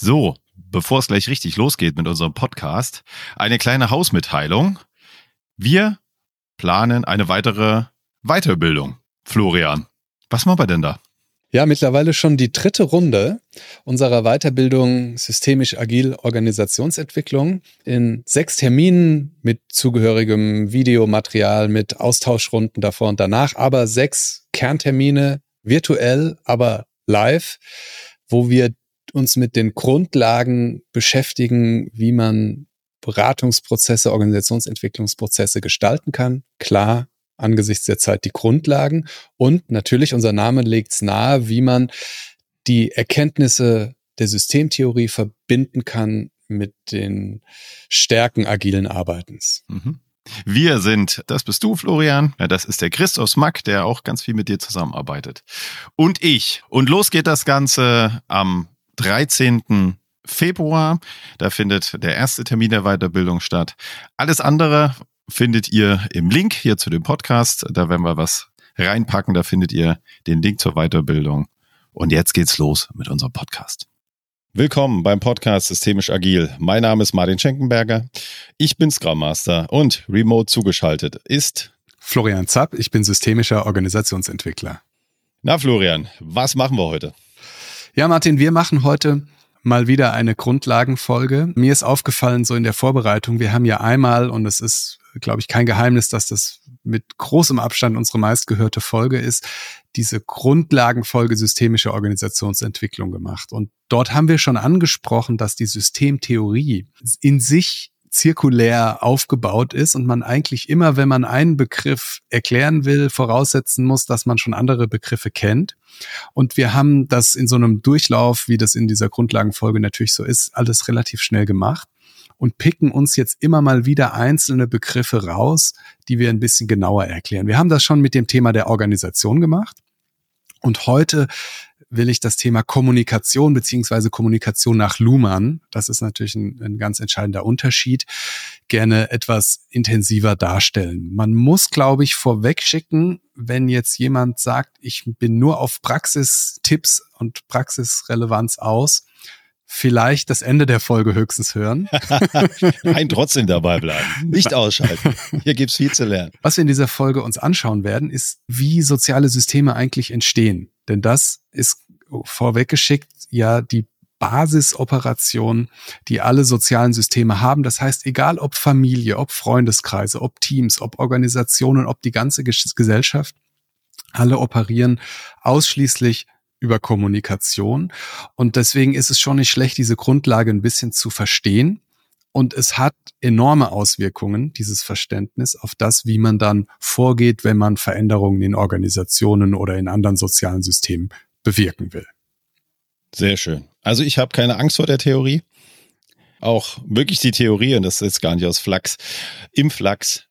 So, bevor es gleich richtig losgeht mit unserem Podcast, eine kleine Hausmitteilung. Wir planen eine weitere Weiterbildung. Florian, was machen wir denn da? Ja, mittlerweile schon die dritte Runde unserer Weiterbildung Systemisch Agil Organisationsentwicklung in sechs Terminen mit zugehörigem Videomaterial, mit Austauschrunden davor und danach, aber sechs Kerntermine virtuell, aber live, wo wir uns mit den Grundlagen beschäftigen, wie man Beratungsprozesse, Organisationsentwicklungsprozesse gestalten kann. Klar, angesichts der Zeit die Grundlagen und natürlich unser Name legt es nahe, wie man die Erkenntnisse der Systemtheorie verbinden kann mit den Stärken agilen Arbeitens. Mhm. Wir sind, das bist du, Florian. Ja, das ist der Christoph Mack, der auch ganz viel mit dir zusammenarbeitet. Und ich. Und los geht das Ganze am 13. Februar. Da findet der erste Termin der Weiterbildung statt. Alles andere findet ihr im Link hier zu dem Podcast. Da werden wir was reinpacken. Da findet ihr den Link zur Weiterbildung. Und jetzt geht's los mit unserem Podcast. Willkommen beim Podcast Systemisch Agil. Mein Name ist Martin Schenkenberger. Ich bin Scrum Master und remote zugeschaltet ist Florian Zapp. Ich bin systemischer Organisationsentwickler. Na Florian, was machen wir heute? Ja, Martin, wir machen heute mal wieder eine Grundlagenfolge. Mir ist aufgefallen, so in der Vorbereitung, wir haben ja einmal, und es ist, glaube ich, kein Geheimnis, dass das mit großem Abstand unsere meistgehörte Folge ist, diese Grundlagenfolge systemische Organisationsentwicklung gemacht. Und dort haben wir schon angesprochen, dass die Systemtheorie in sich zirkulär aufgebaut ist und man eigentlich immer, wenn man einen Begriff erklären will, voraussetzen muss, dass man schon andere Begriffe kennt. Und wir haben das in so einem Durchlauf, wie das in dieser Grundlagenfolge natürlich so ist, alles relativ schnell gemacht und picken uns jetzt immer mal wieder einzelne Begriffe raus, die wir ein bisschen genauer erklären. Wir haben das schon mit dem Thema der Organisation gemacht. Und heute will ich das Thema Kommunikation beziehungsweise Kommunikation nach Luhmann, das ist natürlich ein, ein ganz entscheidender Unterschied, gerne etwas intensiver darstellen. Man muss, glaube ich, vorweg schicken, wenn jetzt jemand sagt, ich bin nur auf Praxistipps und Praxisrelevanz aus, vielleicht das Ende der Folge höchstens hören. Nein, trotzdem dabei bleiben. Nicht ausschalten. Hier gibt's viel zu lernen. Was wir in dieser Folge uns anschauen werden, ist, wie soziale Systeme eigentlich entstehen. Denn das ist vorweggeschickt ja die Basisoperation, die alle sozialen Systeme haben. Das heißt, egal ob Familie, ob Freundeskreise, ob Teams, ob Organisationen, ob die ganze Gesellschaft, alle operieren ausschließlich über Kommunikation. Und deswegen ist es schon nicht schlecht, diese Grundlage ein bisschen zu verstehen. Und es hat enorme Auswirkungen, dieses Verständnis, auf das, wie man dann vorgeht, wenn man Veränderungen in Organisationen oder in anderen sozialen Systemen bewirken will. Sehr schön. Also ich habe keine Angst vor der Theorie. Auch wirklich die Theorie, und das ist gar nicht aus Flachs, im Flachs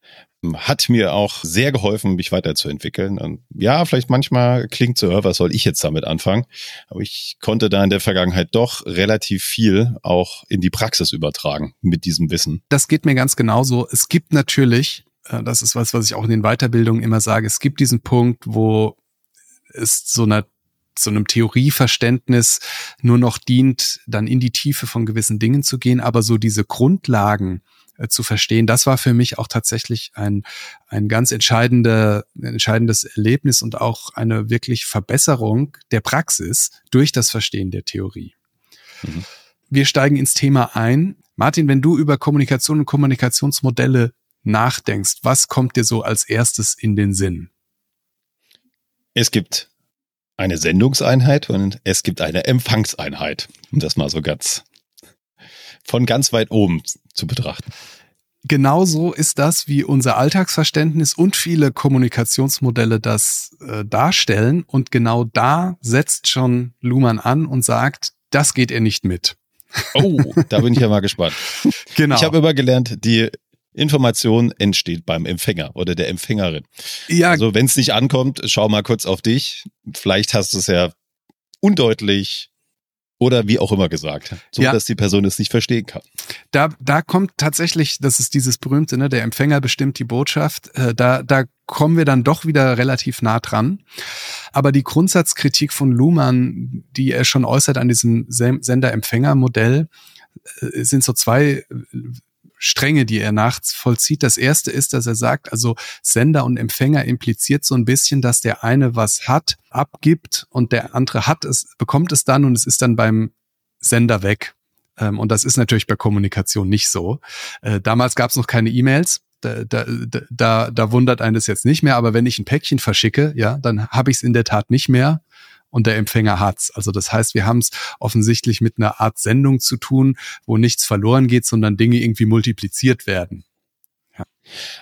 hat mir auch sehr geholfen, mich weiterzuentwickeln. Und ja, vielleicht manchmal klingt so, was soll ich jetzt damit anfangen? Aber ich konnte da in der Vergangenheit doch relativ viel auch in die Praxis übertragen mit diesem Wissen. Das geht mir ganz genauso. Es gibt natürlich, äh, das ist was, was ich auch in den Weiterbildungen immer sage, es gibt diesen Punkt, wo es so einer so einem Theorieverständnis nur noch dient, dann in die Tiefe von gewissen Dingen zu gehen, aber so diese Grundlagen, äh, zu verstehen. Das war für mich auch tatsächlich ein, ein ganz entscheidender, entscheidendes Erlebnis und auch eine wirklich Verbesserung der Praxis durch das Verstehen der Theorie. Mhm. Wir steigen ins Thema ein. Martin, wenn du über Kommunikation und Kommunikationsmodelle nachdenkst, was kommt dir so als erstes in den Sinn? Es gibt eine Sendungseinheit und es gibt eine Empfangseinheit, um das mal so ganz von ganz weit oben zu betrachten. Genauso ist das, wie unser Alltagsverständnis und viele Kommunikationsmodelle das äh, darstellen. Und genau da setzt schon Luhmann an und sagt, das geht er nicht mit. Oh, da bin ich ja mal gespannt. Genau. Ich habe immer gelernt, die Information entsteht beim Empfänger oder der Empfängerin. Ja. Also wenn es nicht ankommt, schau mal kurz auf dich. Vielleicht hast du es ja undeutlich oder wie auch immer gesagt, so ja. dass die Person es nicht verstehen kann. Da, da kommt tatsächlich, das ist dieses berühmte, ne, der Empfänger bestimmt die Botschaft. Äh, da, da kommen wir dann doch wieder relativ nah dran. Aber die Grundsatzkritik von Luhmann, die er schon äußert an diesem Sender-Empfänger-Modell, äh, sind so zwei Stränge, die er nachvollzieht. Das erste ist, dass er sagt, also Sender und Empfänger impliziert so ein bisschen, dass der eine was hat, abgibt und der andere hat es, bekommt es dann und es ist dann beim Sender weg. Ähm, und das ist natürlich bei Kommunikation nicht so. Äh, damals gab es noch keine E-Mails. Da, da, da, da wundert einen das jetzt nicht mehr, aber wenn ich ein Päckchen verschicke, ja, dann habe ich es in der Tat nicht mehr und der Empfänger hat's. Also das heißt, wir haben es offensichtlich mit einer Art Sendung zu tun, wo nichts verloren geht, sondern Dinge irgendwie multipliziert werden. Ja.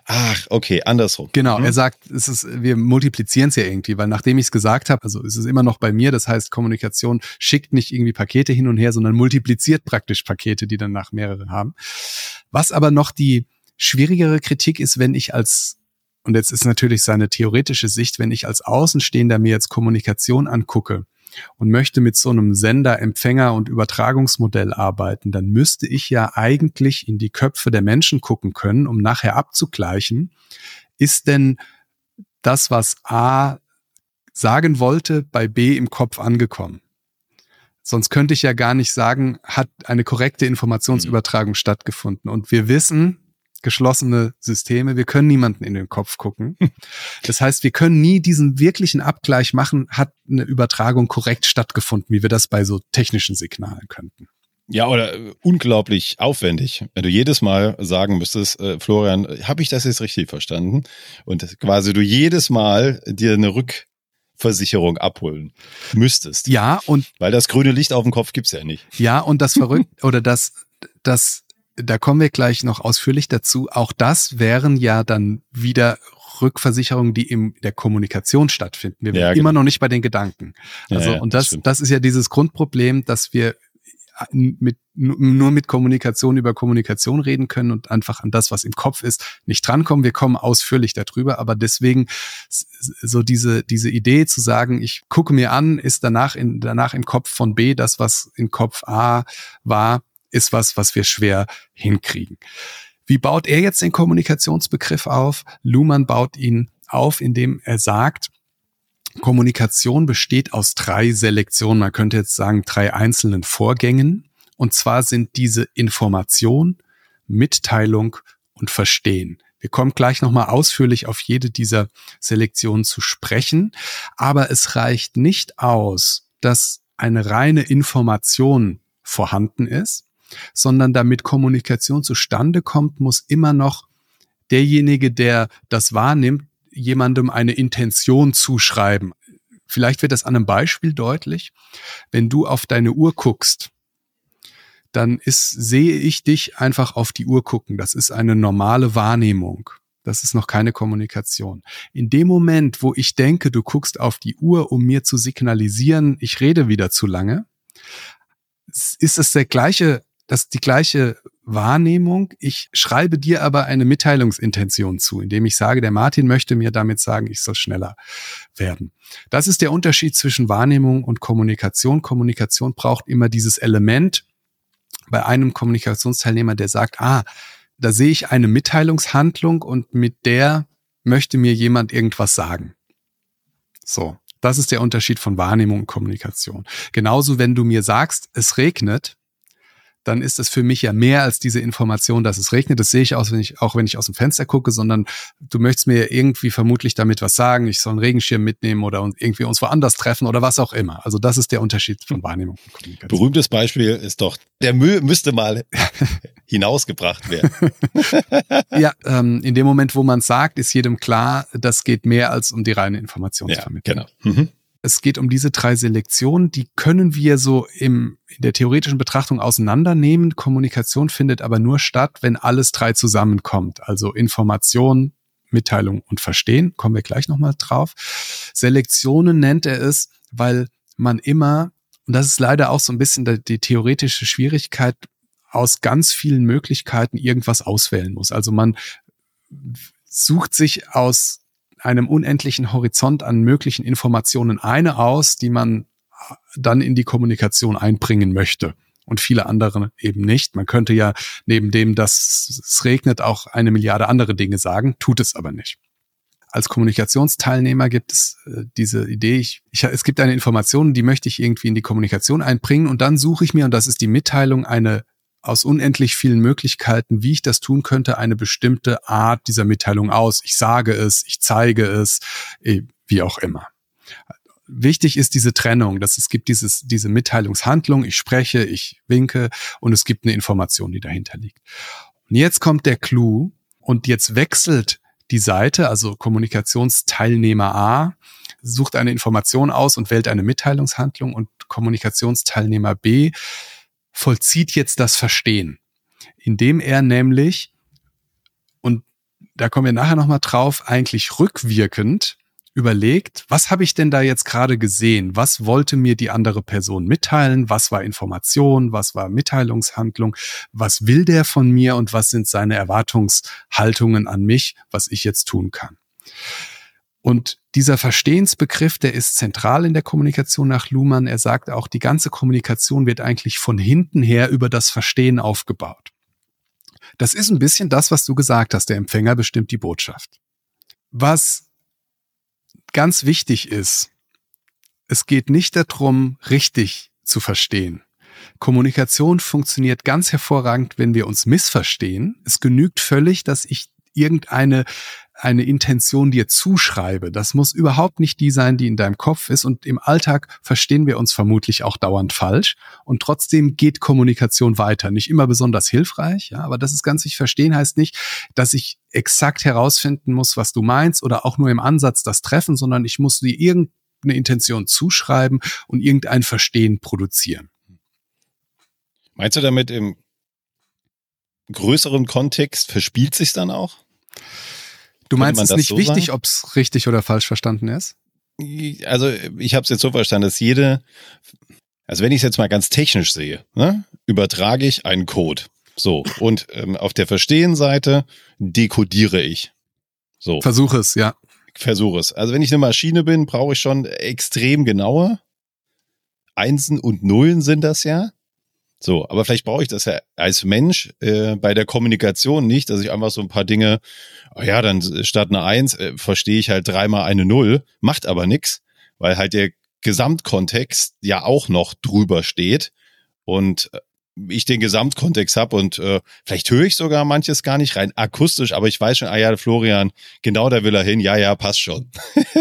Ach, okay, andersrum. Genau, mhm. er sagt, es ist, wir multiplizieren es ja irgendwie, weil nachdem ich es gesagt habe, also es ist immer noch bei mir, das heißt, Kommunikation schickt nicht irgendwie Pakete hin und her, sondern multipliziert praktisch Pakete, die dann nach mehrere haben. Was aber noch die schwierigere Kritik ist, wenn ich als und jetzt ist natürlich seine theoretische Sicht, wenn ich als Außenstehender mir jetzt Kommunikation angucke und möchte mit so einem Sender, Empfänger und Übertragungsmodell arbeiten, dann müsste ich ja eigentlich in die Köpfe der Menschen gucken können, um nachher abzugleichen, ist denn das, was A sagen wollte, bei B im Kopf angekommen? Sonst könnte ich ja gar nicht sagen, hat eine korrekte Informationsübertragung mhm. stattgefunden. Und wir wissen, geschlossene Systeme. Wir können niemanden in den Kopf gucken. Das heißt, wir können nie diesen wirklichen Abgleich machen, hat eine Übertragung korrekt stattgefunden, wie wir das bei so technischen Signalen könnten. Ja, oder äh, unglaublich aufwendig, wenn du jedes Mal sagen müsstest, äh, Florian, habe ich das jetzt richtig verstanden? Und quasi du jedes Mal dir eine Rückversicherung abholen müsstest. Ja, und weil das grüne Licht auf dem Kopf gibt's ja nicht. Ja, und das verrückt oder das das da kommen wir gleich noch ausführlich dazu. Auch das wären ja dann wieder Rückversicherungen, die in der Kommunikation stattfinden. Wir ja, genau. immer noch nicht bei den Gedanken. Also, ja, ja, und das, das, das ist ja dieses Grundproblem, dass wir mit, nur mit Kommunikation über Kommunikation reden können und einfach an das, was im Kopf ist, nicht drankommen. Wir kommen ausführlich darüber, aber deswegen so diese, diese Idee zu sagen, ich gucke mir an, ist danach in, danach im Kopf von B das, was in Kopf A war, ist was, was wir schwer hinkriegen. Wie baut er jetzt den Kommunikationsbegriff auf? Luhmann baut ihn auf, indem er sagt, Kommunikation besteht aus drei Selektionen, man könnte jetzt sagen drei einzelnen Vorgängen. Und zwar sind diese Information, Mitteilung und Verstehen. Wir kommen gleich nochmal ausführlich auf jede dieser Selektionen zu sprechen, aber es reicht nicht aus, dass eine reine Information vorhanden ist, sondern damit Kommunikation zustande kommt, muss immer noch derjenige, der das wahrnimmt, jemandem eine Intention zuschreiben. Vielleicht wird das an einem Beispiel deutlich. Wenn du auf deine Uhr guckst, dann ist, sehe ich dich einfach auf die Uhr gucken. Das ist eine normale Wahrnehmung. Das ist noch keine Kommunikation. In dem Moment, wo ich denke, du guckst auf die Uhr, um mir zu signalisieren, ich rede wieder zu lange, ist es der gleiche das ist die gleiche Wahrnehmung. Ich schreibe dir aber eine Mitteilungsintention zu, indem ich sage, der Martin möchte mir damit sagen, ich soll schneller werden. Das ist der Unterschied zwischen Wahrnehmung und Kommunikation. Kommunikation braucht immer dieses Element bei einem Kommunikationsteilnehmer, der sagt, ah, da sehe ich eine Mitteilungshandlung und mit der möchte mir jemand irgendwas sagen. So. Das ist der Unterschied von Wahrnehmung und Kommunikation. Genauso, wenn du mir sagst, es regnet, dann ist es für mich ja mehr als diese Information, dass es regnet. Das sehe ich auch, wenn ich, auch wenn ich aus dem Fenster gucke, sondern du möchtest mir irgendwie vermutlich damit was sagen. Ich soll einen Regenschirm mitnehmen oder irgendwie uns woanders treffen oder was auch immer. Also das ist der Unterschied von Wahrnehmung. Berühmtes Beispiel ist doch, der Müll müsste mal hinausgebracht werden. ja, ähm, in dem Moment, wo man sagt, ist jedem klar, das geht mehr als um die reine Informationsvermittlung. Ja, genau. Mhm. Es geht um diese drei Selektionen, die können wir so im, in der theoretischen Betrachtung auseinandernehmen. Kommunikation findet aber nur statt, wenn alles drei zusammenkommt. Also Information, Mitteilung und Verstehen. Kommen wir gleich nochmal drauf. Selektionen nennt er es, weil man immer, und das ist leider auch so ein bisschen die, die theoretische Schwierigkeit, aus ganz vielen Möglichkeiten irgendwas auswählen muss. Also man sucht sich aus einem unendlichen Horizont an möglichen Informationen eine aus, die man dann in die Kommunikation einbringen möchte und viele andere eben nicht. Man könnte ja neben dem, dass es regnet, auch eine Milliarde andere Dinge sagen, tut es aber nicht. Als Kommunikationsteilnehmer gibt es äh, diese Idee, ich, ich, es gibt eine Information, die möchte ich irgendwie in die Kommunikation einbringen und dann suche ich mir, und das ist die Mitteilung, eine aus unendlich vielen Möglichkeiten, wie ich das tun könnte, eine bestimmte Art dieser Mitteilung aus. Ich sage es, ich zeige es, eh, wie auch immer wichtig ist diese Trennung, dass es gibt dieses, diese Mitteilungshandlung, ich spreche, ich winke und es gibt eine Information, die dahinter liegt. Und jetzt kommt der Clou und jetzt wechselt die Seite, also Kommunikationsteilnehmer A, sucht eine Information aus und wählt eine Mitteilungshandlung und Kommunikationsteilnehmer B vollzieht jetzt das Verstehen, indem er nämlich, und da kommen wir nachher nochmal drauf, eigentlich rückwirkend überlegt, was habe ich denn da jetzt gerade gesehen? Was wollte mir die andere Person mitteilen? Was war Information? Was war Mitteilungshandlung? Was will der von mir und was sind seine Erwartungshaltungen an mich, was ich jetzt tun kann? Und dieser Verstehensbegriff, der ist zentral in der Kommunikation nach Luhmann. Er sagt auch, die ganze Kommunikation wird eigentlich von hinten her über das Verstehen aufgebaut. Das ist ein bisschen das, was du gesagt hast. Der Empfänger bestimmt die Botschaft. Was ganz wichtig ist, es geht nicht darum, richtig zu verstehen. Kommunikation funktioniert ganz hervorragend, wenn wir uns missverstehen. Es genügt völlig, dass ich irgendeine eine Intention dir zuschreibe. Das muss überhaupt nicht die sein, die in deinem Kopf ist. Und im Alltag verstehen wir uns vermutlich auch dauernd falsch. Und trotzdem geht Kommunikation weiter. Nicht immer besonders hilfreich, ja, aber das ist ganz wichtig. Verstehen heißt nicht, dass ich exakt herausfinden muss, was du meinst oder auch nur im Ansatz das treffen, sondern ich muss dir irgendeine Intention zuschreiben und irgendein Verstehen produzieren. Meinst du damit im größeren Kontext verspielt sich dann auch? Du meinst es nicht so wichtig, ob es richtig oder falsch verstanden ist? Also ich habe es jetzt so verstanden, dass jede, also wenn ich es jetzt mal ganz technisch sehe, ne, übertrage ich einen Code. So, und ähm, auf der Verstehen-Seite dekodiere ich. So. Versuche es, ja. Versuche es. Also wenn ich eine Maschine bin, brauche ich schon extrem genaue. Einsen und Nullen sind das ja. So, aber vielleicht brauche ich das ja als Mensch äh, bei der Kommunikation nicht, dass ich einfach so ein paar Dinge, oh ja, dann statt einer Eins äh, verstehe ich halt dreimal eine Null, macht aber nix, weil halt der Gesamtkontext ja auch noch drüber steht und äh, ich den Gesamtkontext habe und äh, vielleicht höre ich sogar manches gar nicht rein akustisch, aber ich weiß schon, ah ja, Florian, genau da will er hin, ja, ja, passt schon.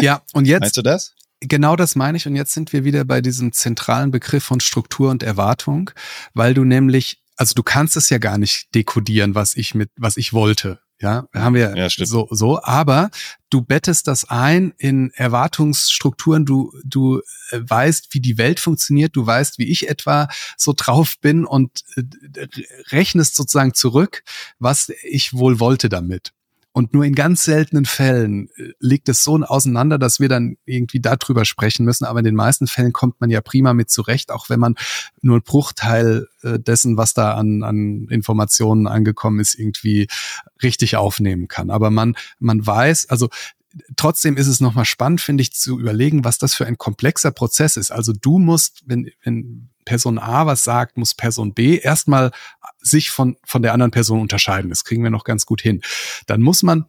Ja, und jetzt. Meinst du das? Genau das meine ich. Und jetzt sind wir wieder bei diesem zentralen Begriff von Struktur und Erwartung, weil du nämlich, also du kannst es ja gar nicht dekodieren, was ich mit, was ich wollte. Ja, haben wir ja, so, so, aber du bettest das ein in Erwartungsstrukturen, du, du äh, weißt, wie die Welt funktioniert, du weißt, wie ich etwa so drauf bin und äh, rechnest sozusagen zurück, was ich wohl wollte damit. Und nur in ganz seltenen Fällen äh, liegt es so auseinander, dass wir dann irgendwie darüber sprechen müssen. Aber in den meisten Fällen kommt man ja prima mit zurecht, auch wenn man nur ein Bruchteil äh, dessen, was da an, an Informationen angekommen ist, irgendwie richtig aufnehmen kann. Aber man, man weiß, also trotzdem ist es nochmal spannend, finde ich, zu überlegen, was das für ein komplexer Prozess ist. Also du musst, wenn, wenn Person A was sagt, muss Person B erstmal sich von, von der anderen Person unterscheiden. Das kriegen wir noch ganz gut hin. Dann muss man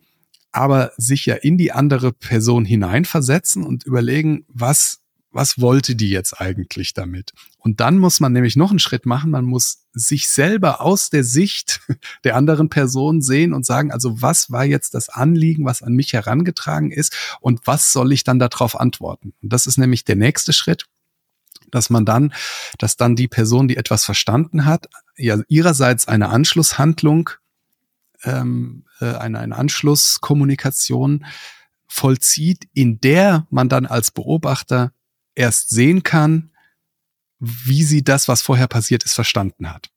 aber sich ja in die andere Person hineinversetzen und überlegen, was, was wollte die jetzt eigentlich damit? Und dann muss man nämlich noch einen Schritt machen. Man muss sich selber aus der Sicht der anderen Person sehen und sagen, also was war jetzt das Anliegen, was an mich herangetragen ist und was soll ich dann darauf antworten? Und das ist nämlich der nächste Schritt dass man dann, dass dann die Person, die etwas verstanden hat, ja ihrerseits eine Anschlusshandlung, ähm, äh, eine, eine Anschlusskommunikation vollzieht, in der man dann als Beobachter erst sehen kann, wie sie das, was vorher passiert ist, verstanden hat.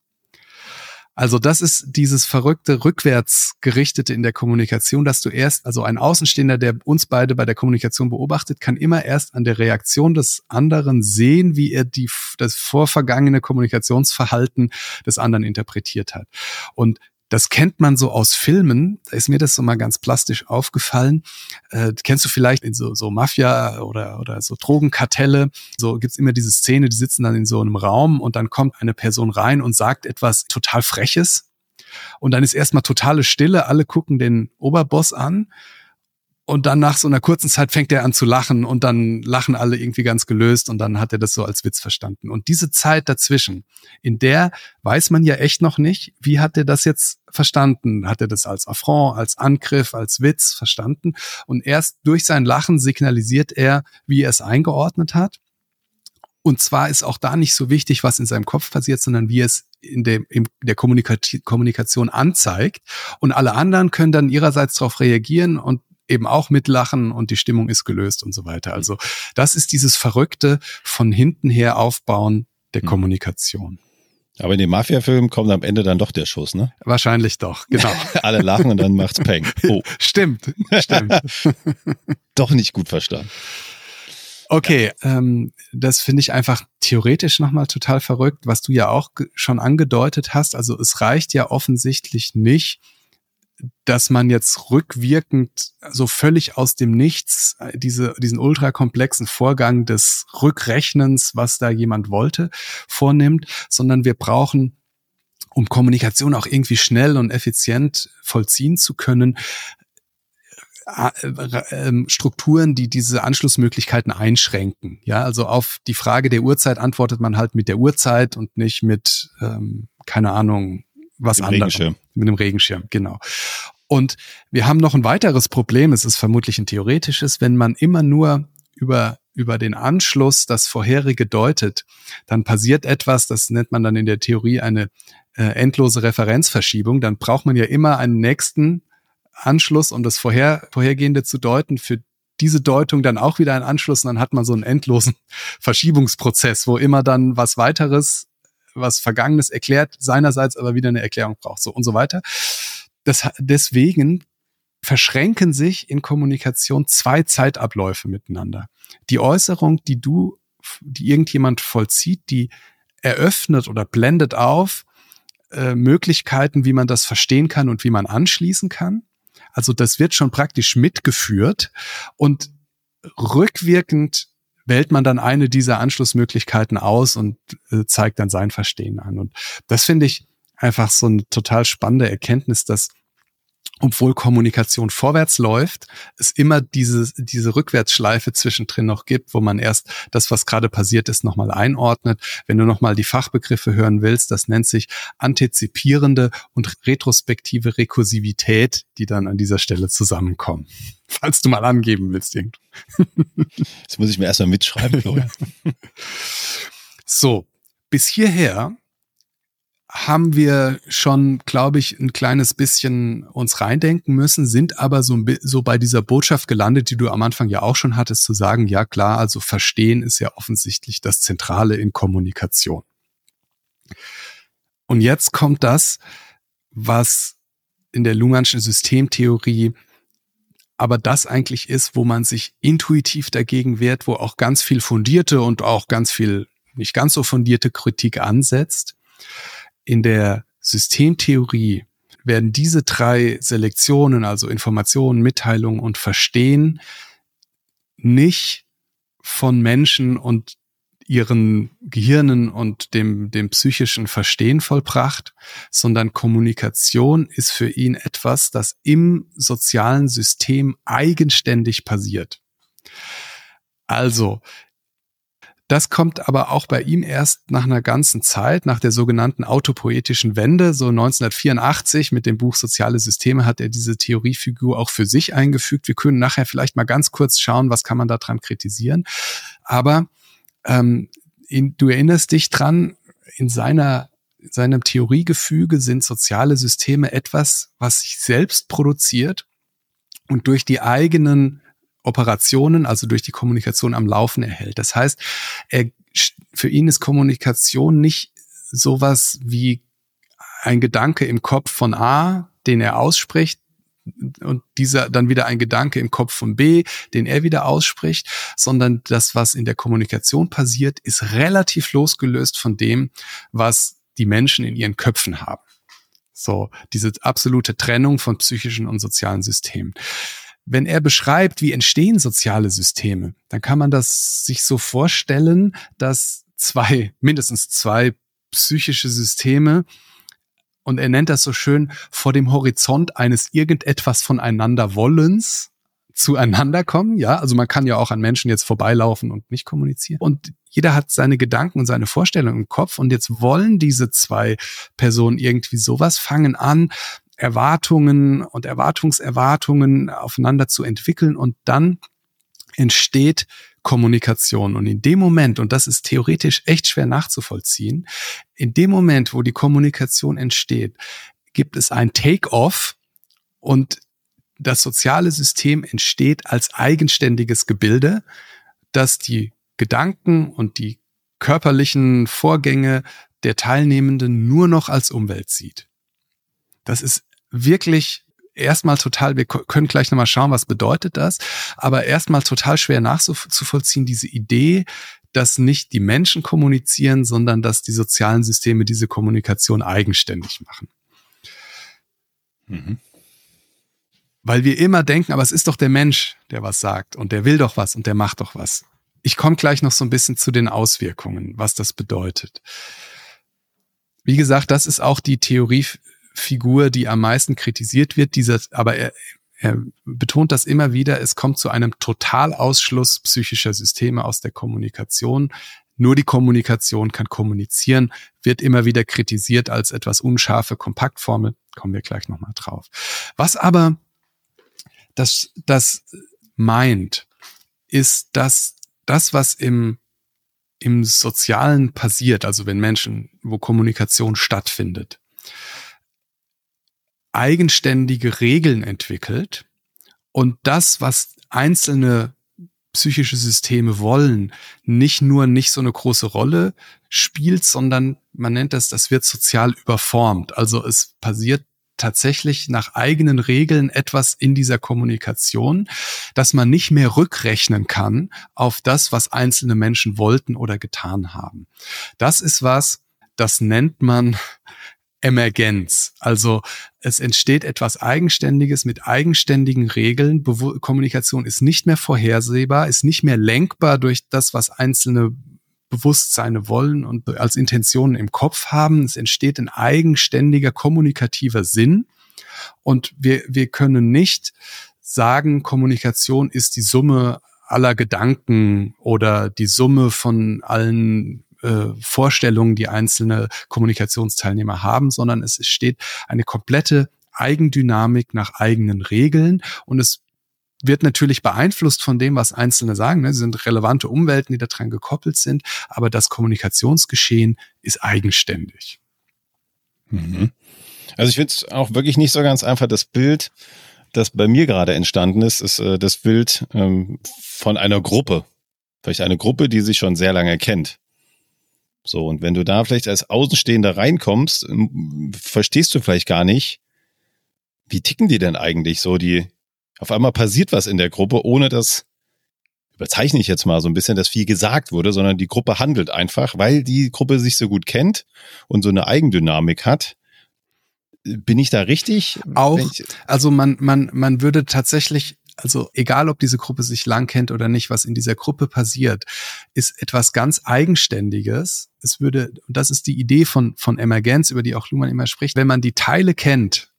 Also das ist dieses verrückte rückwärts gerichtete in der Kommunikation, dass du erst, also ein Außenstehender, der uns beide bei der Kommunikation beobachtet, kann immer erst an der Reaktion des anderen sehen, wie er die, das vorvergangene Kommunikationsverhalten des anderen interpretiert hat. Und das kennt man so aus Filmen. Da ist mir das so mal ganz plastisch aufgefallen. Äh, kennst du vielleicht in so, so Mafia oder, oder so Drogenkartelle? So gibt's immer diese Szene, die sitzen dann in so einem Raum und dann kommt eine Person rein und sagt etwas total Freches. Und dann ist erstmal totale Stille. Alle gucken den Oberboss an und dann nach so einer kurzen Zeit fängt er an zu lachen und dann lachen alle irgendwie ganz gelöst und dann hat er das so als Witz verstanden. Und diese Zeit dazwischen, in der weiß man ja echt noch nicht, wie hat er das jetzt verstanden? Hat er das als Affront, als Angriff, als Witz verstanden? Und erst durch sein Lachen signalisiert er, wie er es eingeordnet hat. Und zwar ist auch da nicht so wichtig, was in seinem Kopf passiert, sondern wie es in, dem, in der Kommunikation anzeigt. Und alle anderen können dann ihrerseits darauf reagieren und eben auch mitlachen und die Stimmung ist gelöst und so weiter. Also das ist dieses Verrückte von hinten her aufbauen der mhm. Kommunikation. Aber in dem Mafia-Film kommt am Ende dann doch der Schuss, ne? Wahrscheinlich doch, genau. Alle lachen und dann macht's Peng. Oh. Stimmt, stimmt. doch nicht gut verstanden. Okay, ähm, das finde ich einfach theoretisch nochmal total verrückt, was du ja auch schon angedeutet hast. Also es reicht ja offensichtlich nicht, dass man jetzt rückwirkend so völlig aus dem Nichts äh, diese, diesen ultrakomplexen Vorgang des Rückrechnens, was da jemand wollte, vornimmt, sondern wir brauchen um Kommunikation auch irgendwie schnell und effizient vollziehen zu können, äh, äh, ähm, Strukturen, die diese Anschlussmöglichkeiten einschränken. Ja, also auf die Frage der Uhrzeit antwortet man halt mit der Uhrzeit und nicht mit, ähm, keine Ahnung, was anderes. Mit dem Regenschirm, genau. Und wir haben noch ein weiteres Problem, es ist vermutlich ein theoretisches, wenn man immer nur über über den Anschluss das vorherige deutet, dann passiert etwas, das nennt man dann in der Theorie eine äh, endlose Referenzverschiebung. Dann braucht man ja immer einen nächsten Anschluss, um das vorher, vorhergehende zu deuten. Für diese Deutung dann auch wieder einen Anschluss und dann hat man so einen endlosen Verschiebungsprozess, wo immer dann was weiteres was Vergangenes erklärt, seinerseits aber wieder eine Erklärung braucht, so und so weiter. Das, deswegen verschränken sich in Kommunikation zwei Zeitabläufe miteinander. Die Äußerung, die du, die irgendjemand vollzieht, die eröffnet oder blendet auf äh, Möglichkeiten, wie man das verstehen kann und wie man anschließen kann. Also das wird schon praktisch mitgeführt und rückwirkend wählt man dann eine dieser Anschlussmöglichkeiten aus und äh, zeigt dann sein Verstehen an. Und das finde ich einfach so eine total spannende Erkenntnis, dass obwohl Kommunikation vorwärts läuft, es immer diese, diese Rückwärtsschleife zwischendrin noch gibt, wo man erst das, was gerade passiert ist, nochmal einordnet. Wenn du nochmal die Fachbegriffe hören willst, das nennt sich antizipierende und retrospektive Rekursivität, die dann an dieser Stelle zusammenkommen. Falls du mal angeben willst, irgendwo. Das muss ich mir erstmal mitschreiben, Florian. so, bis hierher haben wir schon, glaube ich, ein kleines bisschen uns reindenken müssen, sind aber so, so bei dieser Botschaft gelandet, die du am Anfang ja auch schon hattest, zu sagen, ja klar, also verstehen ist ja offensichtlich das Zentrale in Kommunikation. Und jetzt kommt das, was in der Luhmannschen Systemtheorie aber das eigentlich ist, wo man sich intuitiv dagegen wehrt, wo auch ganz viel fundierte und auch ganz viel nicht ganz so fundierte Kritik ansetzt in der Systemtheorie werden diese drei Selektionen, also Informationen, Mitteilung und Verstehen, nicht von Menschen und ihren Gehirnen und dem, dem psychischen Verstehen vollbracht, sondern Kommunikation ist für ihn etwas, das im sozialen System eigenständig passiert. Also, das kommt aber auch bei ihm erst nach einer ganzen Zeit, nach der sogenannten autopoetischen Wende. So 1984 mit dem Buch Soziale Systeme hat er diese Theoriefigur auch für sich eingefügt. Wir können nachher vielleicht mal ganz kurz schauen, was kann man daran kritisieren. Aber ähm, in, du erinnerst dich dran, in seiner in seinem Theoriegefüge sind soziale Systeme etwas, was sich selbst produziert und durch die eigenen Operationen, also durch die Kommunikation am Laufen erhält. Das heißt, er, für ihn ist Kommunikation nicht sowas wie ein Gedanke im Kopf von A, den er ausspricht, und dieser dann wieder ein Gedanke im Kopf von B, den er wieder ausspricht, sondern das, was in der Kommunikation passiert, ist relativ losgelöst von dem, was die Menschen in ihren Köpfen haben. So, diese absolute Trennung von psychischen und sozialen Systemen. Wenn er beschreibt, wie entstehen soziale Systeme, dann kann man das sich so vorstellen, dass zwei, mindestens zwei psychische Systeme und er nennt das so schön vor dem Horizont eines irgendetwas voneinander Wollens zueinander kommen. Ja, also man kann ja auch an Menschen jetzt vorbeilaufen und nicht kommunizieren. Und jeder hat seine Gedanken und seine Vorstellungen im Kopf. Und jetzt wollen diese zwei Personen irgendwie sowas, fangen an, Erwartungen und Erwartungserwartungen aufeinander zu entwickeln. Und dann entsteht Kommunikation. Und in dem Moment, und das ist theoretisch echt schwer nachzuvollziehen, in dem Moment, wo die Kommunikation entsteht, gibt es ein Take-off und das soziale System entsteht als eigenständiges Gebilde, das die Gedanken und die körperlichen Vorgänge der Teilnehmenden nur noch als Umwelt sieht. Das ist wirklich erstmal total, wir können gleich nochmal schauen, was bedeutet das, aber erstmal total schwer nachzuvollziehen, diese Idee, dass nicht die Menschen kommunizieren, sondern dass die sozialen Systeme diese Kommunikation eigenständig machen. Mhm. Weil wir immer denken, aber es ist doch der Mensch, der was sagt und der will doch was und der macht doch was. Ich komme gleich noch so ein bisschen zu den Auswirkungen, was das bedeutet. Wie gesagt, das ist auch die Theoriefigur, die am meisten kritisiert wird. Dieser, aber er, er betont das immer wieder, es kommt zu einem Totalausschluss psychischer Systeme aus der Kommunikation. Nur die Kommunikation kann kommunizieren, wird immer wieder kritisiert als etwas unscharfe Kompaktformel. Kommen wir gleich nochmal drauf. Was aber das, das meint, ist, dass das, was im, im Sozialen passiert, also wenn Menschen, wo Kommunikation stattfindet, eigenständige Regeln entwickelt und das, was einzelne psychische Systeme wollen, nicht nur nicht so eine große Rolle spielt, sondern man nennt das, das wird sozial überformt. Also es passiert tatsächlich nach eigenen Regeln etwas in dieser Kommunikation, dass man nicht mehr rückrechnen kann auf das, was einzelne Menschen wollten oder getan haben. Das ist was, das nennt man Emergenz. Also es entsteht etwas Eigenständiges mit eigenständigen Regeln. Bewu Kommunikation ist nicht mehr vorhersehbar, ist nicht mehr lenkbar durch das, was einzelne Bewusstseine wollen und als Intentionen im Kopf haben. Es entsteht ein eigenständiger kommunikativer Sinn. Und wir, wir können nicht sagen, Kommunikation ist die Summe aller Gedanken oder die Summe von allen äh, Vorstellungen, die einzelne Kommunikationsteilnehmer haben, sondern es steht eine komplette Eigendynamik nach eigenen Regeln und es wird natürlich beeinflusst von dem, was Einzelne sagen. Ne? Sie sind relevante Umwelten, die daran gekoppelt sind, aber das Kommunikationsgeschehen ist eigenständig. Mhm. Also ich finde es auch wirklich nicht so ganz einfach, das Bild, das bei mir gerade entstanden ist, ist äh, das Bild ähm, von einer Gruppe. Vielleicht eine Gruppe, die sich schon sehr lange kennt. So, und wenn du da vielleicht als Außenstehender reinkommst, verstehst du vielleicht gar nicht, wie ticken die denn eigentlich so, die, auf einmal passiert was in der Gruppe, ohne dass, überzeichne ich jetzt mal so ein bisschen, dass viel gesagt wurde, sondern die Gruppe handelt einfach, weil die Gruppe sich so gut kennt und so eine Eigendynamik hat. Bin ich da richtig? Auch, also man, man, man würde tatsächlich also egal, ob diese Gruppe sich lang kennt oder nicht, was in dieser Gruppe passiert, ist etwas ganz Eigenständiges. Es würde, und das ist die Idee von, von Emergenz, über die auch Luhmann immer spricht, wenn man die Teile kennt,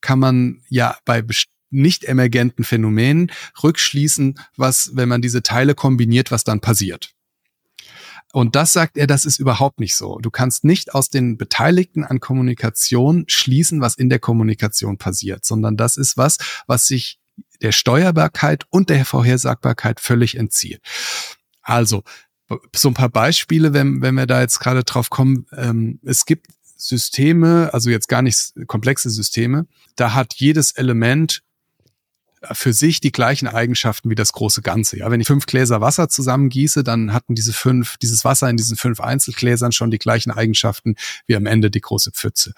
kann man ja bei nicht emergenten Phänomenen rückschließen, was, wenn man diese Teile kombiniert, was dann passiert. Und das sagt er, das ist überhaupt nicht so. Du kannst nicht aus den Beteiligten an Kommunikation schließen, was in der Kommunikation passiert, sondern das ist was, was sich der Steuerbarkeit und der Vorhersagbarkeit völlig entzieht. Also, so ein paar Beispiele, wenn, wenn wir da jetzt gerade drauf kommen. Ähm, es gibt Systeme, also jetzt gar nicht komplexe Systeme, da hat jedes Element für sich die gleichen Eigenschaften wie das große Ganze. Ja, wenn ich fünf Gläser Wasser zusammengieße, dann hatten diese fünf, dieses Wasser in diesen fünf Einzelgläsern schon die gleichen Eigenschaften wie am Ende die große Pfütze.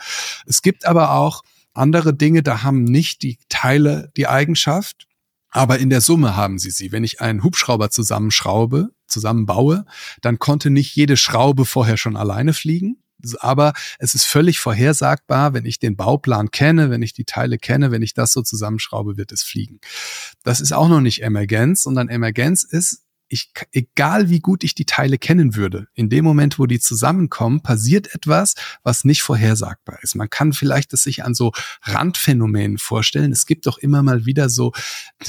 Es gibt aber auch andere Dinge, da haben nicht die Teile die Eigenschaft, aber in der Summe haben sie sie. Wenn ich einen Hubschrauber zusammenschraube, zusammenbaue, dann konnte nicht jede Schraube vorher schon alleine fliegen, Aber es ist völlig vorhersagbar, wenn ich den Bauplan kenne, wenn ich die Teile kenne, wenn ich das so zusammenschraube, wird es fliegen. Das ist auch noch nicht Emergenz, sondern Emergenz ist, ich, egal wie gut ich die Teile kennen würde, in dem Moment, wo die zusammenkommen, passiert etwas, was nicht vorhersagbar ist. Man kann vielleicht es sich an so Randphänomenen vorstellen. Es gibt doch immer mal wieder so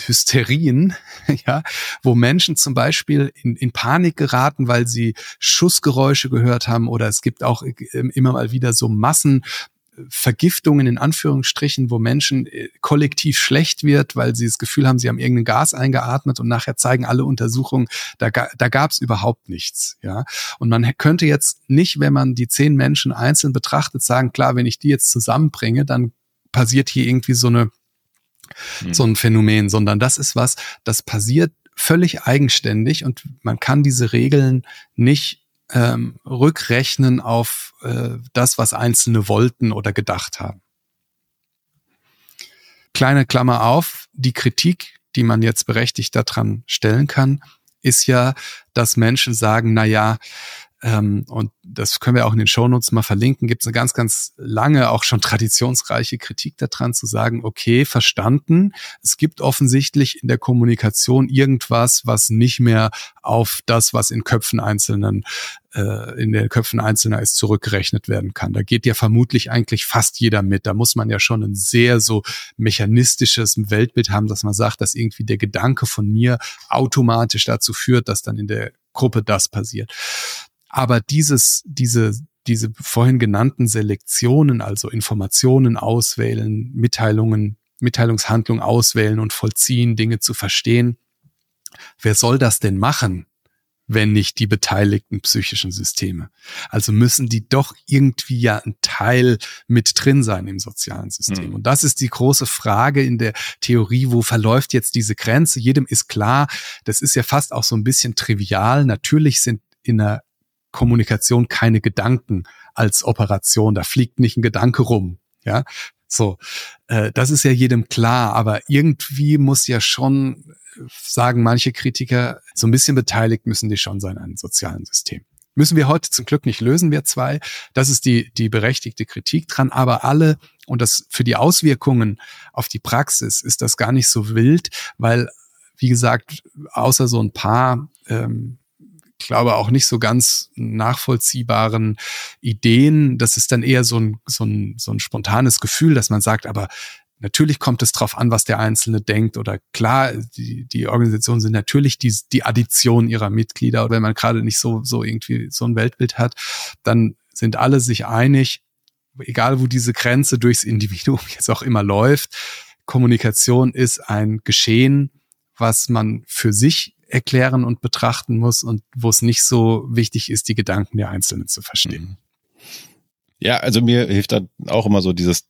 Hysterien, ja, wo Menschen zum Beispiel in, in Panik geraten, weil sie Schussgeräusche gehört haben oder es gibt auch äh, immer mal wieder so Massen Vergiftungen in Anführungsstrichen, wo Menschen äh, kollektiv schlecht wird, weil sie das Gefühl haben, sie haben irgendein Gas eingeatmet und nachher zeigen alle Untersuchungen, da, da gab es überhaupt nichts. Ja, und man könnte jetzt nicht, wenn man die zehn Menschen einzeln betrachtet, sagen, klar, wenn ich die jetzt zusammenbringe, dann passiert hier irgendwie so eine hm. so ein Phänomen, sondern das ist was, das passiert völlig eigenständig und man kann diese Regeln nicht ähm, rückrechnen auf äh, das, was Einzelne wollten oder gedacht haben. Kleine Klammer auf, die Kritik, die man jetzt berechtigt daran stellen kann, ist ja, dass Menschen sagen, na ja, ähm, und das können wir auch in den Shownotes mal verlinken, gibt es eine ganz, ganz lange, auch schon traditionsreiche Kritik daran zu sagen, okay, verstanden, es gibt offensichtlich in der Kommunikation irgendwas, was nicht mehr auf das, was in Köpfen einzelnen äh, in den Köpfen Einzelner ist, zurückgerechnet werden kann. Da geht ja vermutlich eigentlich fast jeder mit. Da muss man ja schon ein sehr so mechanistisches Weltbild haben, dass man sagt, dass irgendwie der Gedanke von mir automatisch dazu führt, dass dann in der Gruppe das passiert. Aber dieses, diese, diese vorhin genannten Selektionen, also Informationen auswählen, Mitteilungen, Mitteilungshandlung auswählen und vollziehen, Dinge zu verstehen. Wer soll das denn machen, wenn nicht die beteiligten psychischen Systeme? Also müssen die doch irgendwie ja ein Teil mit drin sein im sozialen System. Mhm. Und das ist die große Frage in der Theorie, wo verläuft jetzt diese Grenze? Jedem ist klar, das ist ja fast auch so ein bisschen trivial. Natürlich sind in einer Kommunikation keine Gedanken als Operation. Da fliegt nicht ein Gedanke rum. Ja, so. Äh, das ist ja jedem klar. Aber irgendwie muss ja schon, sagen manche Kritiker, so ein bisschen beteiligt müssen die schon sein an sozialen System. Müssen wir heute zum Glück nicht lösen, wir zwei. Das ist die, die berechtigte Kritik dran. Aber alle, und das für die Auswirkungen auf die Praxis ist das gar nicht so wild, weil, wie gesagt, außer so ein paar ähm, glaube auch nicht so ganz nachvollziehbaren Ideen. Das ist dann eher so ein, so ein, so ein spontanes Gefühl, dass man sagt, aber Natürlich kommt es drauf an, was der Einzelne denkt. Oder klar, die, die Organisationen sind natürlich die, die Addition ihrer Mitglieder. Oder wenn man gerade nicht so, so irgendwie so ein Weltbild hat, dann sind alle sich einig, egal wo diese Grenze durchs Individuum jetzt auch immer läuft. Kommunikation ist ein Geschehen, was man für sich erklären und betrachten muss und wo es nicht so wichtig ist, die Gedanken der Einzelnen zu verstehen. Ja, also mir hilft dann auch immer so dieses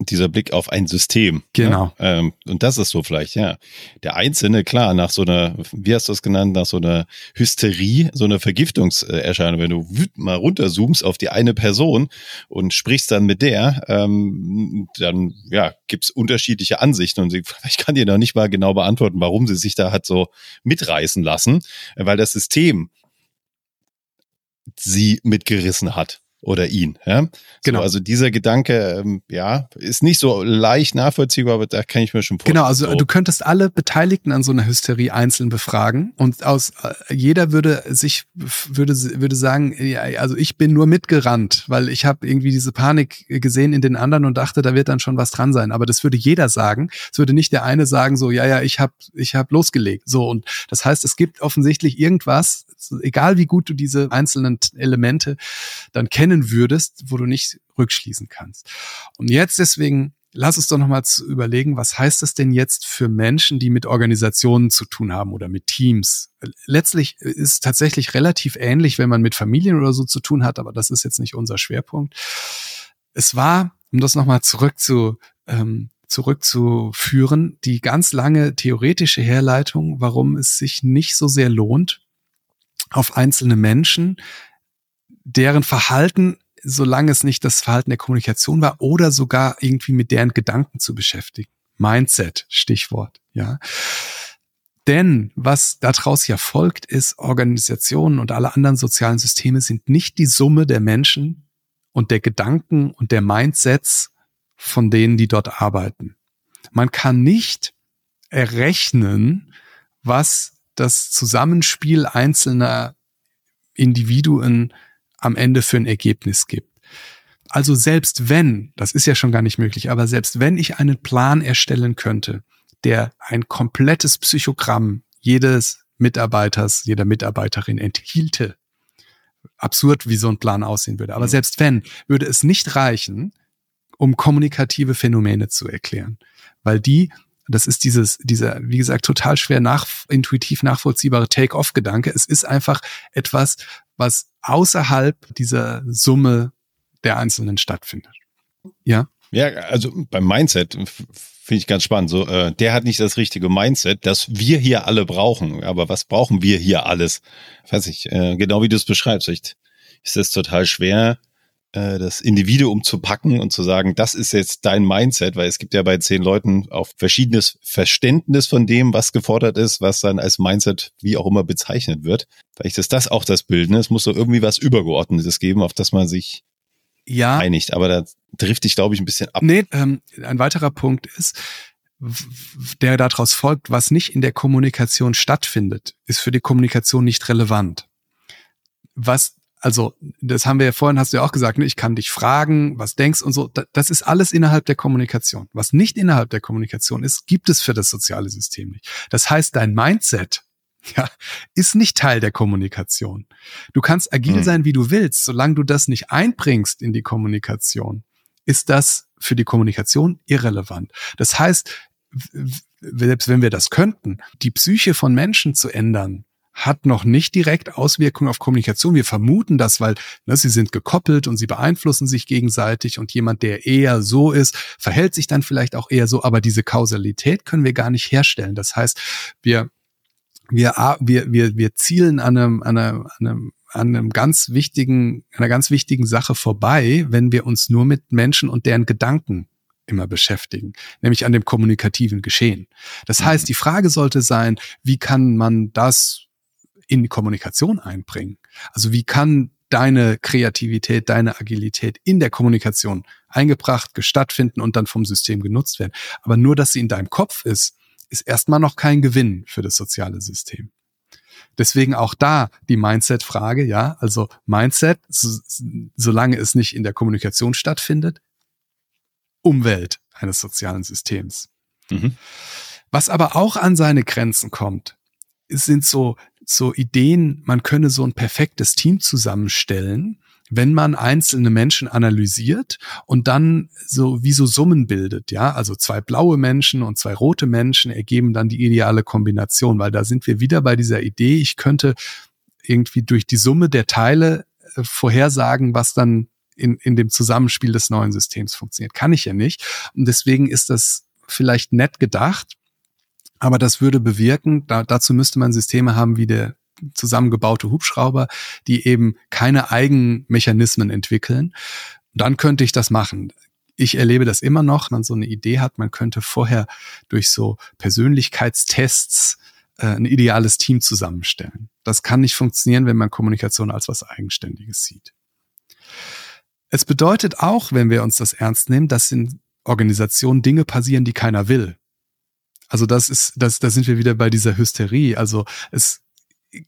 dieser Blick auf ein System. Ne? Genau. Ja? Ähm, und das ist so vielleicht, ja. Der Einzelne, klar, nach so einer, wie hast du es genannt, nach so einer Hysterie, so einer Vergiftungserscheinung, wenn du mal runterzoomst auf die eine Person und sprichst dann mit der, ähm, dann ja, gibt's unterschiedliche Ansichten und ich kann dir noch nicht mal genau beantworten, warum sie sich da hat so mitreißen lassen, weil das System sie mitgerissen hat oder ihn. Ja? Genau. So, also dieser Gedanke, ähm, ja, ist nicht so leicht nachvollziehbar, aber da kann ich mir schon vorstellen. Genau, also so. du könntest alle Beteiligten an so einer Hysterie einzeln befragen und aus äh, jeder würde sich würde würde sagen, ja, also ich bin nur mitgerannt, weil ich habe irgendwie diese Panik gesehen in den anderen und dachte, da wird dann schon was dran sein. Aber das würde jeder sagen. Es würde nicht der eine sagen, so ja ja, ich habe ich habe losgelegt. So und das heißt, es gibt offensichtlich irgendwas, egal wie gut du diese einzelnen Elemente dann kennen würdest, wo du nicht rückschließen kannst. Und jetzt deswegen lass uns doch nochmal überlegen, was heißt das denn jetzt für Menschen, die mit Organisationen zu tun haben oder mit Teams? Letztlich ist tatsächlich relativ ähnlich, wenn man mit Familien oder so zu tun hat, aber das ist jetzt nicht unser Schwerpunkt. Es war, um das nochmal zurück zu, ähm, zurückzuführen, die ganz lange theoretische Herleitung, warum es sich nicht so sehr lohnt, auf einzelne Menschen, deren Verhalten, solange es nicht das Verhalten der Kommunikation war, oder sogar irgendwie mit deren Gedanken zu beschäftigen. Mindset, Stichwort, ja. Denn was daraus ja folgt, ist, Organisationen und alle anderen sozialen Systeme sind nicht die Summe der Menschen, und der Gedanken und der Mindsets von denen, die dort arbeiten. Man kann nicht errechnen, was das Zusammenspiel einzelner Individuen am Ende für ein Ergebnis gibt. Also selbst wenn, das ist ja schon gar nicht möglich, aber selbst wenn ich einen Plan erstellen könnte, der ein komplettes Psychogramm jedes Mitarbeiters, jeder Mitarbeiterin enthielte, absurd, wie so ein Plan aussehen würde. Aber mhm. selbst wenn, würde es nicht reichen, um kommunikative Phänomene zu erklären, weil die das ist dieses, dieser, wie gesagt, total schwer nach, intuitiv nachvollziehbare Take-off-Gedanke. Es ist einfach etwas, was außerhalb dieser Summe der Einzelnen stattfindet. Ja? Ja, also beim Mindset finde ich ganz spannend. So, äh, der hat nicht das richtige Mindset, das wir hier alle brauchen. Aber was brauchen wir hier alles? Weiß ich, äh, genau wie du es beschreibst. Ist es total schwer, das Individuum zu packen und zu sagen, das ist jetzt dein Mindset, weil es gibt ja bei zehn Leuten auch verschiedenes Verständnis von dem, was gefordert ist, was dann als Mindset wie auch immer bezeichnet wird. Vielleicht ist das auch das Bild. Ne? Es muss so irgendwie was Übergeordnetes geben, auf das man sich ja. einigt. Aber da trifft dich, glaube ich, ein bisschen ab. Nee, ähm, ein weiterer Punkt ist, der daraus folgt, was nicht in der Kommunikation stattfindet, ist für die Kommunikation nicht relevant. Was also, das haben wir ja vorhin, hast du ja auch gesagt, ne? ich kann dich fragen, was denkst und so. Das ist alles innerhalb der Kommunikation. Was nicht innerhalb der Kommunikation ist, gibt es für das soziale System nicht. Das heißt, dein Mindset, ja, ist nicht Teil der Kommunikation. Du kannst agil mhm. sein, wie du willst. Solange du das nicht einbringst in die Kommunikation, ist das für die Kommunikation irrelevant. Das heißt, selbst wenn wir das könnten, die Psyche von Menschen zu ändern, hat noch nicht direkt Auswirkungen auf Kommunikation. Wir vermuten das, weil ne, sie sind gekoppelt und sie beeinflussen sich gegenseitig und jemand, der eher so ist, verhält sich dann vielleicht auch eher so, aber diese Kausalität können wir gar nicht herstellen. Das heißt, wir wir, wir, wir, wir zielen an einem, an einem, an einem an einem ganz wichtigen, einer ganz wichtigen Sache vorbei, wenn wir uns nur mit Menschen und deren Gedanken immer beschäftigen, nämlich an dem kommunikativen Geschehen. Das mhm. heißt, die Frage sollte sein, wie kann man das in die Kommunikation einbringen? Also wie kann deine Kreativität, deine Agilität in der Kommunikation eingebracht, stattfinden und dann vom System genutzt werden? Aber nur, dass sie in deinem Kopf ist, ist erstmal noch kein Gewinn für das soziale System. Deswegen auch da die Mindset-Frage, ja, also Mindset, so, solange es nicht in der Kommunikation stattfindet, Umwelt eines sozialen Systems. Mhm. Was aber auch an seine Grenzen kommt, sind so so Ideen, man könne so ein perfektes Team zusammenstellen, wenn man einzelne Menschen analysiert und dann so wie so Summen bildet, ja, also zwei blaue Menschen und zwei rote Menschen ergeben dann die ideale Kombination, weil da sind wir wieder bei dieser Idee, ich könnte irgendwie durch die Summe der Teile äh, vorhersagen, was dann in, in dem Zusammenspiel des neuen Systems funktioniert. Kann ich ja nicht. Und deswegen ist das vielleicht nett gedacht, aber das würde bewirken, da, dazu müsste man Systeme haben wie der zusammengebaute Hubschrauber, die eben keine Eigenmechanismen entwickeln. Dann könnte ich das machen. Ich erlebe das immer noch, wenn man so eine Idee hat, man könnte vorher durch so Persönlichkeitstests äh, ein ideales Team zusammenstellen. Das kann nicht funktionieren, wenn man Kommunikation als was Eigenständiges sieht. Es bedeutet auch, wenn wir uns das ernst nehmen, dass in Organisationen Dinge passieren, die keiner will. Also das ist, das, da sind wir wieder bei dieser Hysterie. Also es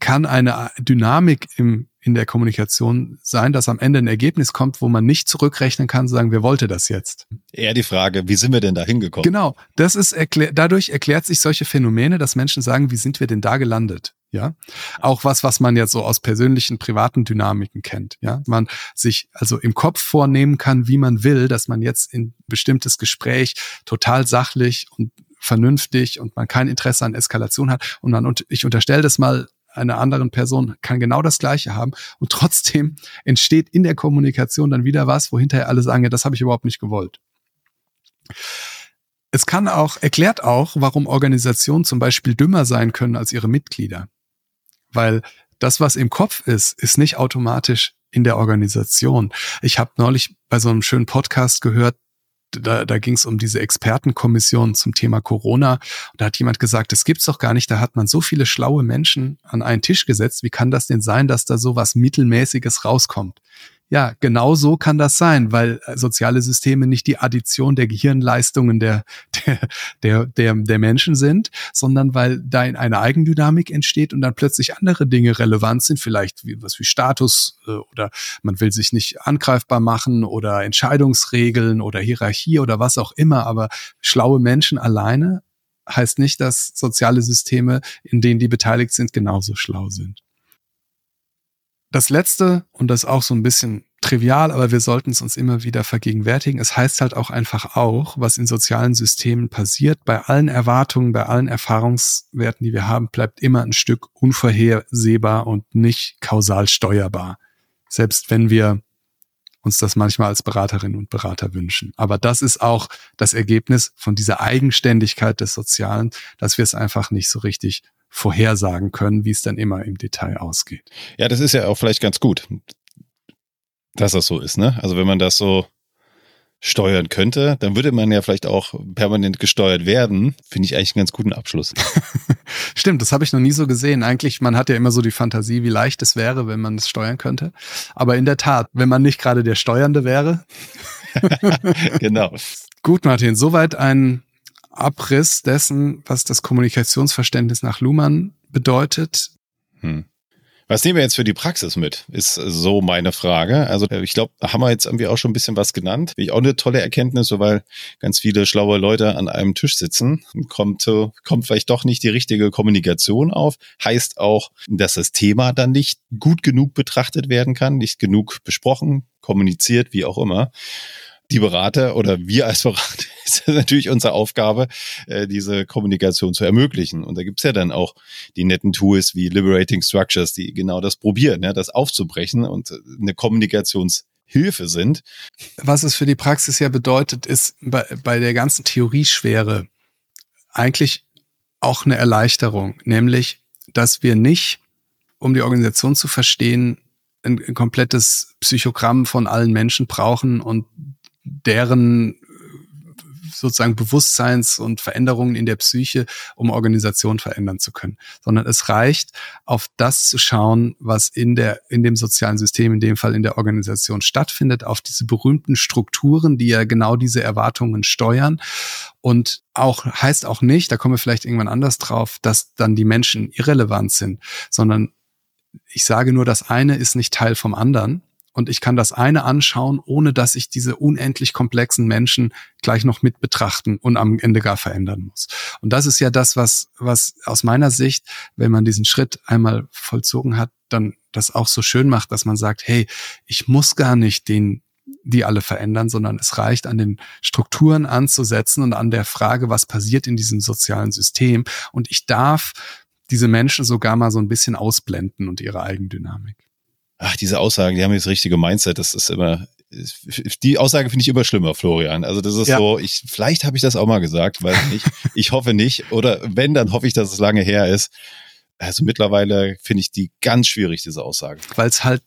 kann eine Dynamik im, in der Kommunikation sein, dass am Ende ein Ergebnis kommt, wo man nicht zurückrechnen kann, sagen, wer wollte das jetzt? Eher die Frage, wie sind wir denn da hingekommen? Genau, das ist erklär, dadurch erklärt sich solche Phänomene, dass Menschen sagen, wie sind wir denn da gelandet? Ja, auch was, was man jetzt so aus persönlichen, privaten Dynamiken kennt. Ja, man sich also im Kopf vornehmen kann, wie man will, dass man jetzt in bestimmtes Gespräch total sachlich und vernünftig und man kein Interesse an Eskalation hat und man, und ich unterstelle das mal einer anderen Person kann genau das Gleiche haben und trotzdem entsteht in der Kommunikation dann wieder was, wo hinterher alle sagen, ja, das habe ich überhaupt nicht gewollt. Es kann auch, erklärt auch, warum Organisationen zum Beispiel dümmer sein können als ihre Mitglieder. Weil das, was im Kopf ist, ist nicht automatisch in der Organisation. Ich habe neulich bei so einem schönen Podcast gehört, da, da ging es um diese Expertenkommission zum Thema Corona. Da hat jemand gesagt, das gibt's doch gar nicht. Da hat man so viele schlaue Menschen an einen Tisch gesetzt. Wie kann das denn sein, dass da so was Mittelmäßiges rauskommt? Ja, genau so kann das sein, weil äh, soziale Systeme nicht die Addition der Gehirnleistungen der, der, der, der, der Menschen sind, sondern weil da eine Eigendynamik entsteht und dann plötzlich andere Dinge relevant sind, vielleicht wie, was wie Status äh, oder man will sich nicht angreifbar machen oder Entscheidungsregeln oder Hierarchie oder was auch immer, aber schlaue Menschen alleine heißt nicht, dass soziale Systeme, in denen die beteiligt sind, genauso schlau sind. Das letzte, und das auch so ein bisschen trivial, aber wir sollten es uns immer wieder vergegenwärtigen. Es heißt halt auch einfach auch, was in sozialen Systemen passiert. Bei allen Erwartungen, bei allen Erfahrungswerten, die wir haben, bleibt immer ein Stück unvorhersehbar und nicht kausal steuerbar. Selbst wenn wir uns das manchmal als Beraterinnen und Berater wünschen. Aber das ist auch das Ergebnis von dieser Eigenständigkeit des Sozialen, dass wir es einfach nicht so richtig vorhersagen können, wie es dann immer im Detail ausgeht. Ja, das ist ja auch vielleicht ganz gut, dass das so ist, ne? Also wenn man das so steuern könnte, dann würde man ja vielleicht auch permanent gesteuert werden. Finde ich eigentlich einen ganz guten Abschluss. Stimmt, das habe ich noch nie so gesehen. Eigentlich, man hat ja immer so die Fantasie, wie leicht es wäre, wenn man es steuern könnte. Aber in der Tat, wenn man nicht gerade der Steuernde wäre. genau. Gut, Martin, soweit ein Abriss dessen, was das Kommunikationsverständnis nach Luhmann bedeutet. Hm. Was nehmen wir jetzt für die Praxis mit, ist so meine Frage. Also ich glaube, haben wir jetzt irgendwie auch schon ein bisschen was genannt. Finde ich auch eine tolle Erkenntnis, so weil ganz viele schlaue Leute an einem Tisch sitzen. Kommt, kommt vielleicht doch nicht die richtige Kommunikation auf. Heißt auch, dass das Thema dann nicht gut genug betrachtet werden kann, nicht genug besprochen, kommuniziert, wie auch immer die Berater oder wir als Berater ist natürlich unsere Aufgabe, äh, diese Kommunikation zu ermöglichen. Und da gibt's ja dann auch die netten Tools wie Liberating Structures, die genau das probieren, ja, das aufzubrechen und eine Kommunikationshilfe sind. Was es für die Praxis ja bedeutet, ist bei, bei der ganzen Theorieschwere eigentlich auch eine Erleichterung, nämlich, dass wir nicht, um die Organisation zu verstehen, ein komplettes Psychogramm von allen Menschen brauchen und deren äh, sozusagen Bewusstseins- und Veränderungen in der Psyche, um Organisation verändern zu können, sondern es reicht, auf das zu schauen, was in der, in dem sozialen System, in dem Fall in der Organisation stattfindet, auf diese berühmten Strukturen, die ja genau diese Erwartungen steuern. Und auch, heißt auch nicht, da kommen wir vielleicht irgendwann anders drauf, dass dann die Menschen irrelevant sind, sondern ich sage nur, das eine ist nicht Teil vom anderen und ich kann das eine anschauen, ohne dass ich diese unendlich komplexen Menschen gleich noch mit betrachten und am Ende gar verändern muss. Und das ist ja das, was, was aus meiner Sicht, wenn man diesen Schritt einmal vollzogen hat, dann das auch so schön macht, dass man sagt, hey, ich muss gar nicht den die alle verändern, sondern es reicht an den Strukturen anzusetzen und an der Frage, was passiert in diesem sozialen System. Und ich darf diese Menschen sogar mal so ein bisschen ausblenden und ihre Eigendynamik ach, diese Aussagen, die haben das richtige Mindset, das ist immer, die Aussage finde ich immer schlimmer, Florian. Also das ist ja. so, ich, vielleicht habe ich das auch mal gesagt, weiß nicht. ich hoffe nicht. Oder wenn, dann hoffe ich, dass es lange her ist. Also mittlerweile finde ich die ganz schwierig, diese Aussage. Weil es halt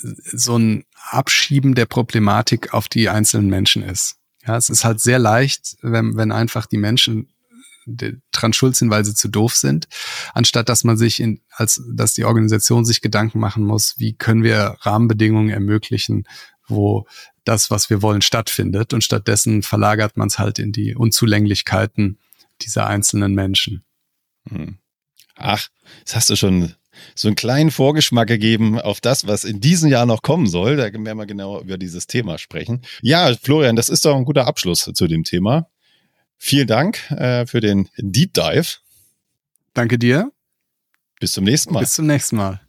so ein Abschieben der Problematik auf die einzelnen Menschen ist. Ja, es ist halt sehr leicht, wenn, wenn einfach die Menschen dran schuld sind, weil sie zu doof sind, anstatt dass man sich in, als, dass die Organisation sich Gedanken machen muss, wie können wir Rahmenbedingungen ermöglichen, wo das, was wir wollen, stattfindet. Und stattdessen verlagert man es halt in die Unzulänglichkeiten dieser einzelnen Menschen. Hm. Ach, das hast du schon so einen kleinen Vorgeschmack gegeben auf das, was in diesem Jahr noch kommen soll. Da werden wir genau über dieses Thema sprechen. Ja, Florian, das ist doch ein guter Abschluss zu dem Thema. Vielen Dank äh, für den Deep Dive. Danke dir. Bis zum nächsten Mal. Bis zum nächsten Mal.